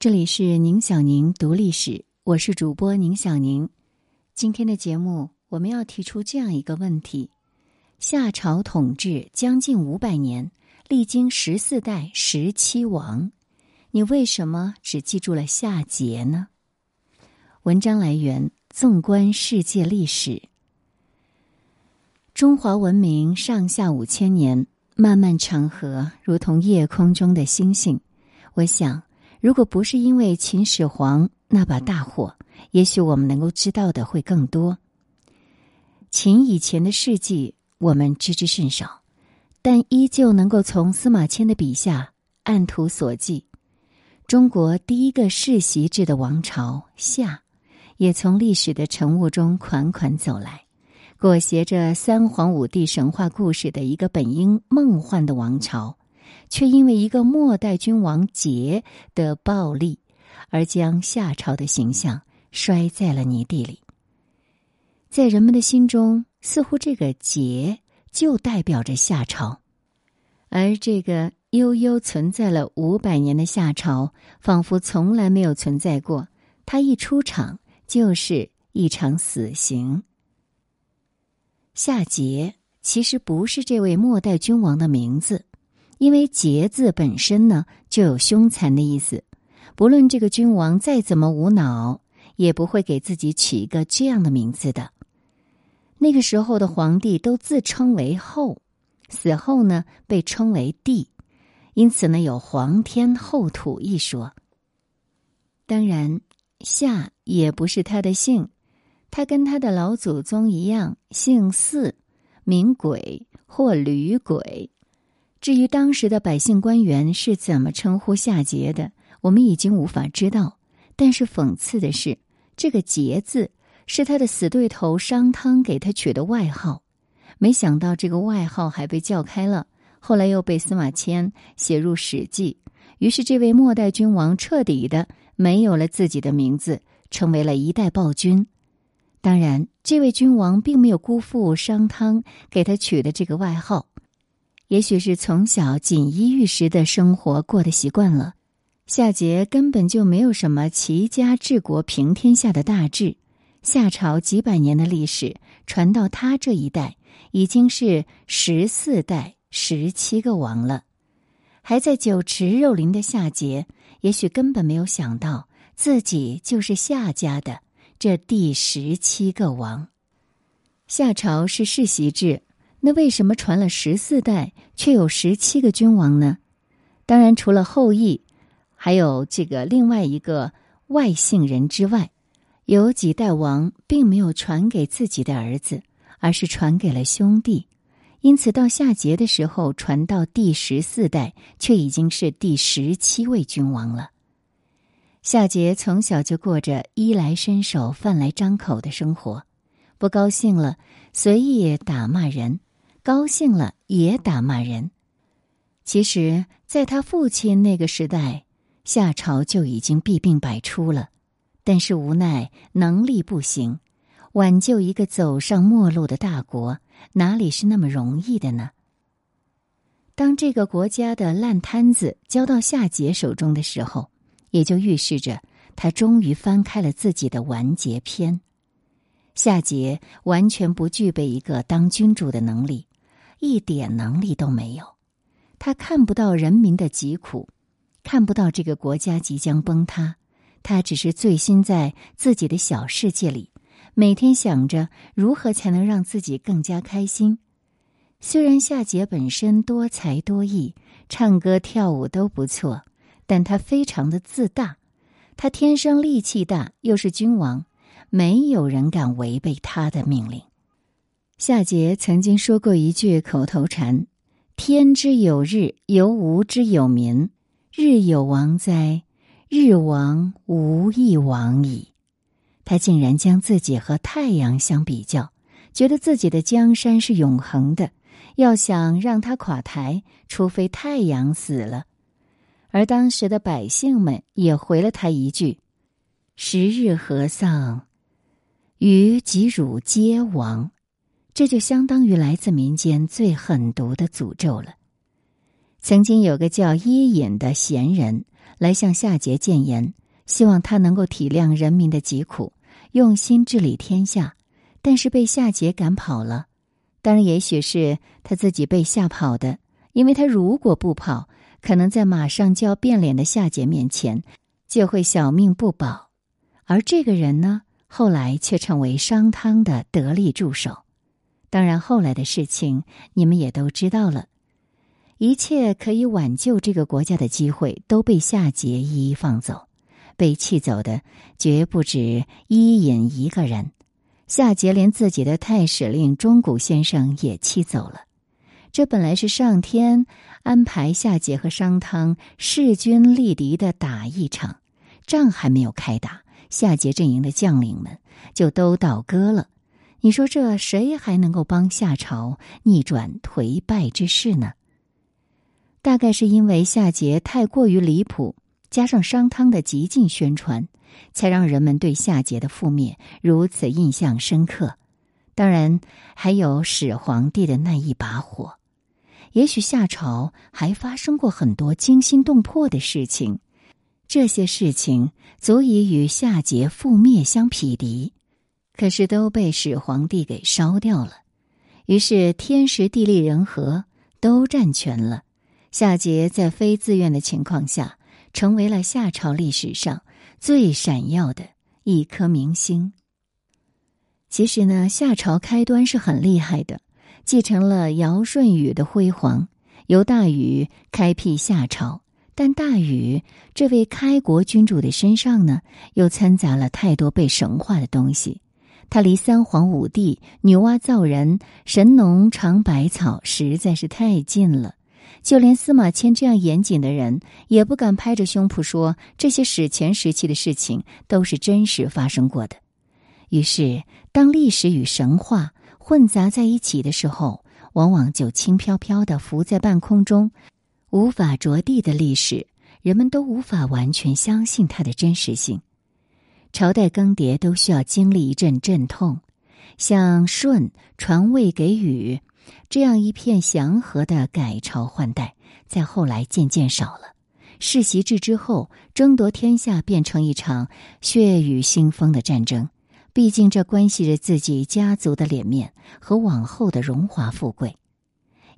这里是宁小宁读历史，我是主播宁小宁。今天的节目，我们要提出这样一个问题：夏朝统治将近五百年，历经十四代十七王，你为什么只记住了夏桀呢？文章来源：纵观世界历史。中华文明上下五千年，漫漫长河如同夜空中的星星。我想。如果不是因为秦始皇那把大火，也许我们能够知道的会更多。秦以前的事迹我们知之甚少，但依旧能够从司马迁的笔下按图索骥。中国第一个世袭制的王朝夏，也从历史的晨雾中款款走来，裹挟着三皇五帝神话故事的一个本应梦幻的王朝。却因为一个末代君王桀的暴力，而将夏朝的形象摔在了泥地里。在人们的心中，似乎这个桀就代表着夏朝，而这个悠悠存在了五百年的夏朝，仿佛从来没有存在过。他一出场，就是一场死刑。夏桀其实不是这位末代君王的名字。因为“桀”字本身呢就有凶残的意思，不论这个君王再怎么无脑，也不会给自己取一个这样的名字的。那个时候的皇帝都自称为后，死后呢被称为帝，因此呢有“皇天后土”一说。当然，夏也不是他的姓，他跟他的老祖宗一样，姓姒，名轨或吕轨。至于当时的百姓官员是怎么称呼夏桀的，我们已经无法知道。但是讽刺的是，这个“桀”字是他的死对头商汤给他取的外号。没想到这个外号还被叫开了，后来又被司马迁写入《史记》，于是这位末代君王彻底的没有了自己的名字，成为了一代暴君。当然，这位君王并没有辜负商汤给他取的这个外号。也许是从小锦衣玉食的生活过得习惯了，夏桀根本就没有什么齐家治国平天下的大志。夏朝几百年的历史传到他这一代，已经是十四代十七个王了。还在酒池肉林的夏桀，也许根本没有想到自己就是夏家的这第十七个王。夏朝是世袭制。那为什么传了十四代却有十七个君王呢？当然，除了后羿，还有这个另外一个外姓人之外，有几代王并没有传给自己的儿子，而是传给了兄弟。因此，到夏桀的时候，传到第十四代，却已经是第十七位君王了。夏桀从小就过着衣来伸手、饭来张口的生活，不高兴了随意打骂人。高兴了也打骂人。其实，在他父亲那个时代，夏朝就已经弊病百出了，但是无奈能力不行，挽救一个走上末路的大国，哪里是那么容易的呢？当这个国家的烂摊子交到夏桀手中的时候，也就预示着他终于翻开了自己的完结篇。夏桀完全不具备一个当君主的能力。一点能力都没有，他看不到人民的疾苦，看不到这个国家即将崩塌，他只是醉心在自己的小世界里，每天想着如何才能让自己更加开心。虽然夏桀本身多才多艺，唱歌跳舞都不错，但他非常的自大，他天生力气大，又是君王，没有人敢违背他的命令。夏桀曾经说过一句口头禅：“天之有日，犹吾之有民。日有王哉？日亡，无亦亡矣。”他竟然将自己和太阳相比较，觉得自己的江山是永恒的。要想让他垮台，除非太阳死了。而当时的百姓们也回了他一句：“十日何丧？于及汝皆亡。”这就相当于来自民间最狠毒的诅咒了。曾经有个叫伊尹的贤人来向夏桀谏言，希望他能够体谅人民的疾苦，用心治理天下，但是被夏桀赶跑了。当然，也许是他自己被吓跑的，因为他如果不跑，可能在马上就要变脸的夏桀面前就会小命不保。而这个人呢，后来却成为商汤的得力助手。当然，后来的事情你们也都知道了。一切可以挽救这个国家的机会都被夏桀一一放走，被气走的绝不止伊尹一个人。夏桀连自己的太史令钟古先生也气走了。这本来是上天安排夏桀和商汤势均力敌的打一场，仗还没有开打，夏桀阵营的将领们就都倒戈了。你说这谁还能够帮夏朝逆转颓败之势呢？大概是因为夏桀太过于离谱，加上商汤的极尽宣传。才让人们对夏桀的覆灭如此印象深刻。当然，还有始皇帝的那一把火。也许夏朝还发生过很多惊心动魄的事情，这些事情足以与夏桀覆灭相匹敌，可是都被始皇帝给烧掉了。于是天时地利人和都占全了，夏桀在非自愿的情况下，成为了夏朝历史上。最闪耀的一颗明星。其实呢，夏朝开端是很厉害的，继承了尧舜禹的辉煌，由大禹开辟夏朝。但大禹这位开国君主的身上呢，又掺杂了太多被神化的东西。他离三皇五帝、女娲造人、神农尝百草实在是太近了。就连司马迁这样严谨的人，也不敢拍着胸脯说这些史前时期的事情都是真实发生过的。于是，当历史与神话混杂在一起的时候，往往就轻飘飘的浮在半空中，无法着地的历史，人们都无法完全相信它的真实性。朝代更迭都需要经历一阵阵痛，像舜传位给禹。这样一片祥和的改朝换代，在后来渐渐少了。世袭制之后，争夺天下变成一场血雨腥风的战争。毕竟，这关系着自己家族的脸面和往后的荣华富贵。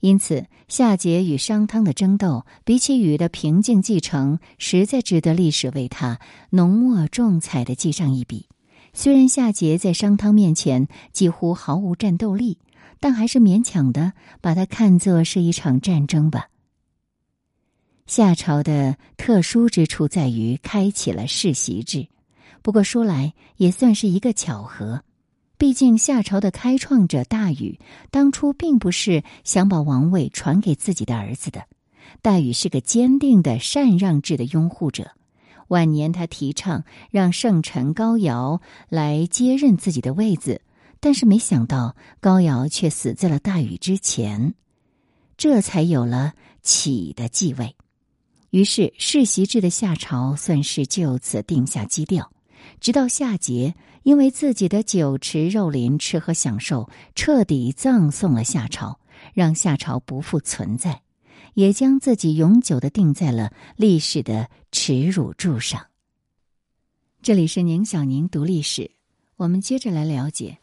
因此，夏桀与商汤的争斗，比起禹的平静继承，实在值得历史为他浓墨重彩的记上一笔。虽然夏桀在商汤面前几乎毫无战斗力。但还是勉强的把它看作是一场战争吧。夏朝的特殊之处在于开启了世袭制，不过说来也算是一个巧合。毕竟夏朝的开创者大禹当初并不是想把王位传给自己的儿子的，大禹是个坚定的禅让制的拥护者。晚年他提倡让圣臣高尧来接任自己的位子。但是没想到高尧却死在了大禹之前，这才有了启的继位。于是世袭制的夏朝算是就此定下基调。直到夏桀因为自己的酒池肉林、吃喝享受，彻底葬送了夏朝，让夏朝不复存在，也将自己永久的定在了历史的耻辱柱上。这里是宁小宁读历史，我们接着来了解。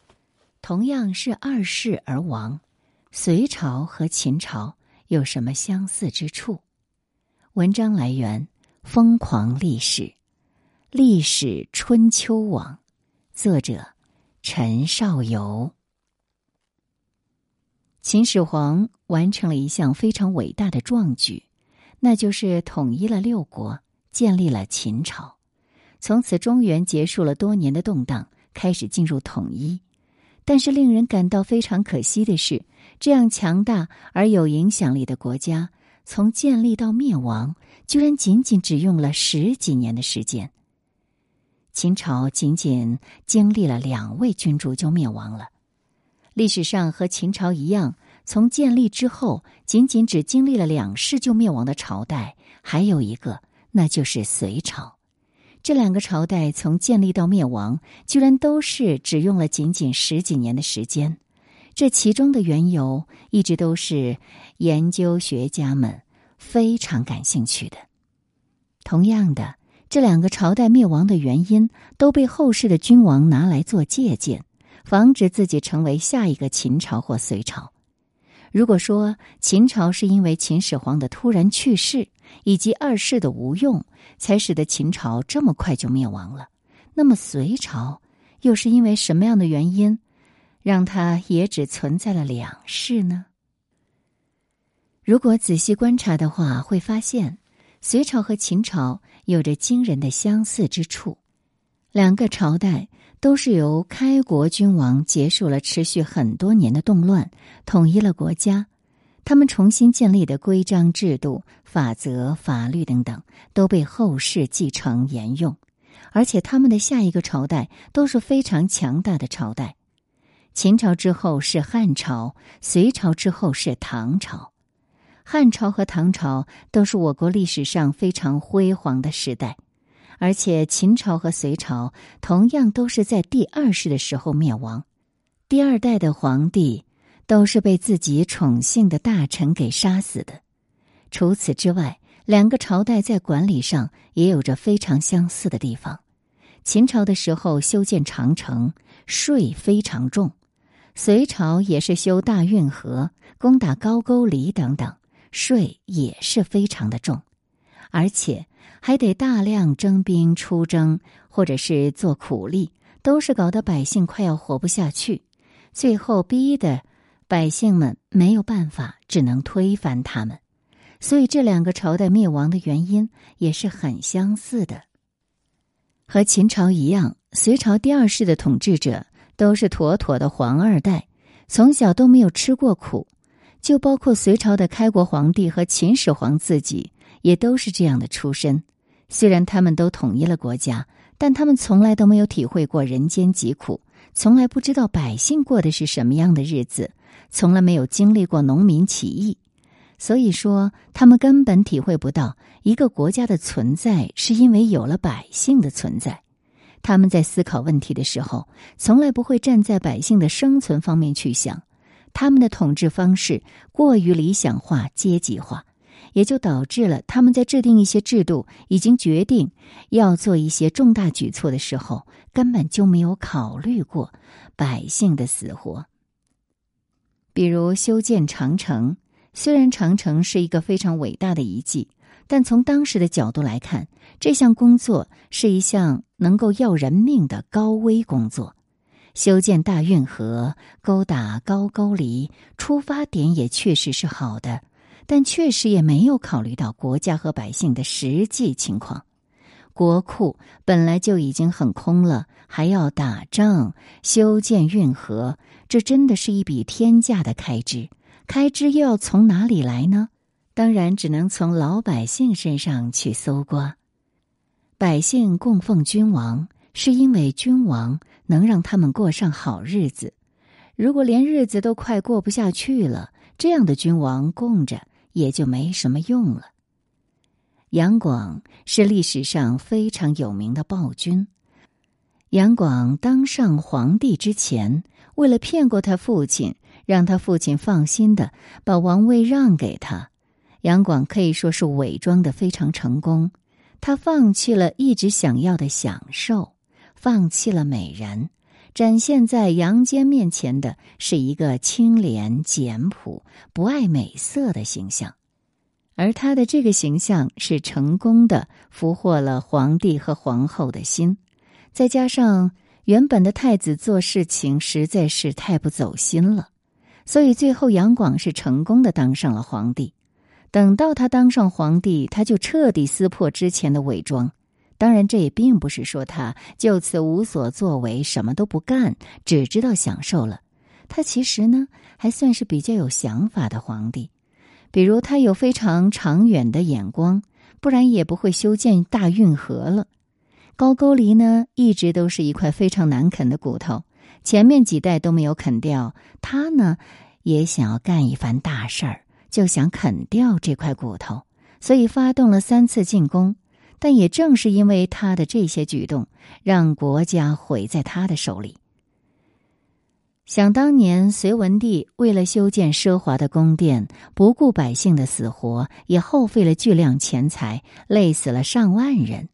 同样是二世而亡，隋朝和秦朝有什么相似之处？文章来源《疯狂历史》，历史春秋网，作者陈少游。秦始皇完成了一项非常伟大的壮举，那就是统一了六国，建立了秦朝。从此，中原结束了多年的动荡，开始进入统一。但是令人感到非常可惜的是，这样强大而有影响力的国家，从建立到灭亡，居然仅仅只用了十几年的时间。秦朝仅仅经历了两位君主就灭亡了。历史上和秦朝一样，从建立之后仅仅只经历了两世就灭亡的朝代，还有一个，那就是隋朝。这两个朝代从建立到灭亡，居然都是只用了仅仅十几年的时间。这其中的缘由，一直都是研究学家们非常感兴趣的。同样的，这两个朝代灭亡的原因都被后世的君王拿来做借鉴，防止自己成为下一个秦朝或隋朝。如果说秦朝是因为秦始皇的突然去世以及二世的无用，才使得秦朝这么快就灭亡了，那么隋朝又是因为什么样的原因，让它也只存在了两世呢？如果仔细观察的话，会发现隋朝和秦朝有着惊人的相似之处，两个朝代。都是由开国君王结束了持续很多年的动乱，统一了国家。他们重新建立的规章制度、法则、法律等等，都被后世继承沿用。而且他们的下一个朝代都是非常强大的朝代。秦朝之后是汉朝，隋朝之后是唐朝。汉朝和唐朝都是我国历史上非常辉煌的时代。而且秦朝和隋朝同样都是在第二世的时候灭亡，第二代的皇帝都是被自己宠幸的大臣给杀死的。除此之外，两个朝代在管理上也有着非常相似的地方。秦朝的时候修建长城，税非常重；隋朝也是修大运河、攻打高句丽等等，税也是非常的重，而且。还得大量征兵出征，或者是做苦力，都是搞得百姓快要活不下去。最后逼的百姓们没有办法，只能推翻他们。所以这两个朝代灭亡的原因也是很相似的。和秦朝一样，隋朝第二世的统治者都是妥妥的皇二代，从小都没有吃过苦，就包括隋朝的开国皇帝和秦始皇自己。也都是这样的出身，虽然他们都统一了国家，但他们从来都没有体会过人间疾苦，从来不知道百姓过的是什么样的日子，从来没有经历过农民起义，所以说他们根本体会不到一个国家的存在是因为有了百姓的存在。他们在思考问题的时候，从来不会站在百姓的生存方面去想，他们的统治方式过于理想化、阶级化。也就导致了他们在制定一些制度，已经决定要做一些重大举措的时候，根本就没有考虑过百姓的死活。比如修建长城，虽然长城是一个非常伟大的遗迹，但从当时的角度来看，这项工作是一项能够要人命的高危工作。修建大运河、勾搭高句丽，出发点也确实是好的。但确实也没有考虑到国家和百姓的实际情况，国库本来就已经很空了，还要打仗、修建运河，这真的是一笔天价的开支。开支又要从哪里来呢？当然只能从老百姓身上去搜刮。百姓供奉君王，是因为君王能让他们过上好日子。如果连日子都快过不下去了，这样的君王供着。也就没什么用了。杨广是历史上非常有名的暴君。杨广当上皇帝之前，为了骗过他父亲，让他父亲放心的把王位让给他，杨广可以说是伪装的非常成功。他放弃了一直想要的享受，放弃了美人。展现在杨坚面前的是一个清廉简朴、不爱美色的形象，而他的这个形象是成功的俘获了皇帝和皇后的心。再加上原本的太子做事情实在是太不走心了，所以最后杨广是成功的当上了皇帝。等到他当上皇帝，他就彻底撕破之前的伪装。当然，这也并不是说他就此无所作为，什么都不干，只知道享受了。他其实呢，还算是比较有想法的皇帝。比如，他有非常长远的眼光，不然也不会修建大运河了。高句丽呢，一直都是一块非常难啃的骨头，前面几代都没有啃掉。他呢，也想要干一番大事儿，就想啃掉这块骨头，所以发动了三次进攻。但也正是因为他的这些举动，让国家毁在他的手里。想当年，隋文帝为了修建奢华的宫殿，不顾百姓的死活，也耗费了巨量钱财，累死了上万人。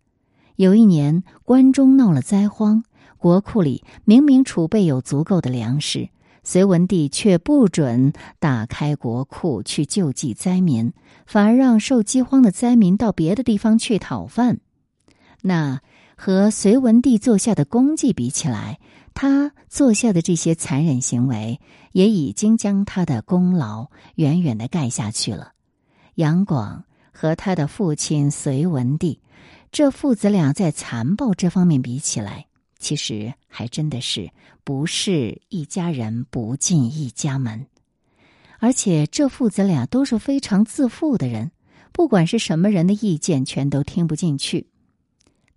有一年，关中闹了灾荒，国库里明明储备有足够的粮食，隋文帝却不准打开国库去救济灾民，反而让受饥荒的灾民到别的地方去讨饭。那和隋文帝做下的功绩比起来，他做下的这些残忍行为，也已经将他的功劳远远的盖下去了。杨广和他的父亲隋文帝，这父子俩在残暴这方面比起来，其实还真的是不是一家人不进一家门。而且这父子俩都是非常自负的人，不管是什么人的意见，全都听不进去。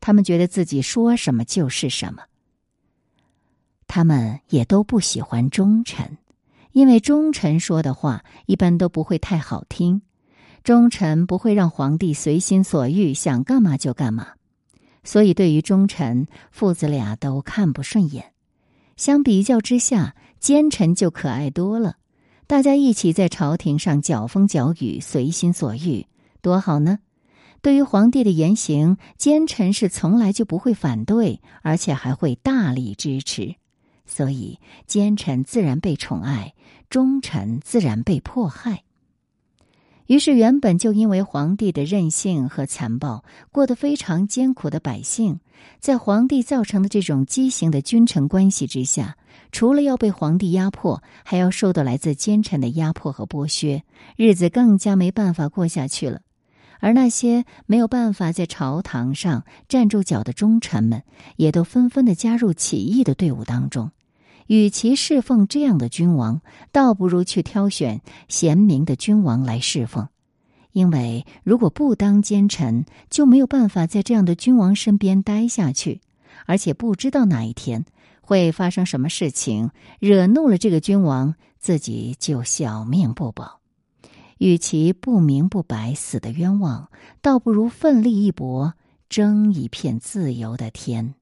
他们觉得自己说什么就是什么。他们也都不喜欢忠臣，因为忠臣说的话一般都不会太好听。忠臣不会让皇帝随心所欲，想干嘛就干嘛，所以对于忠臣，父子俩都看不顺眼。相比较之下，奸臣就可爱多了。大家一起在朝廷上搅风搅雨，随心所欲，多好呢！对于皇帝的言行，奸臣是从来就不会反对，而且还会大力支持。所以，奸臣自然被宠爱，忠臣自然被迫害。于是，原本就因为皇帝的任性和残暴过得非常艰苦的百姓，在皇帝造成的这种畸形的君臣关系之下，除了要被皇帝压迫，还要受到来自奸臣的压迫和剥削，日子更加没办法过下去了。而那些没有办法在朝堂上站住脚的忠臣们，也都纷纷的加入起义的队伍当中。与其侍奉这样的君王，倒不如去挑选贤明的君王来侍奉，因为如果不当奸臣，就没有办法在这样的君王身边待下去，而且不知道哪一天会发生什么事情，惹怒了这个君王，自己就小命不保。与其不明不白死的冤枉，倒不如奋力一搏，争一片自由的天。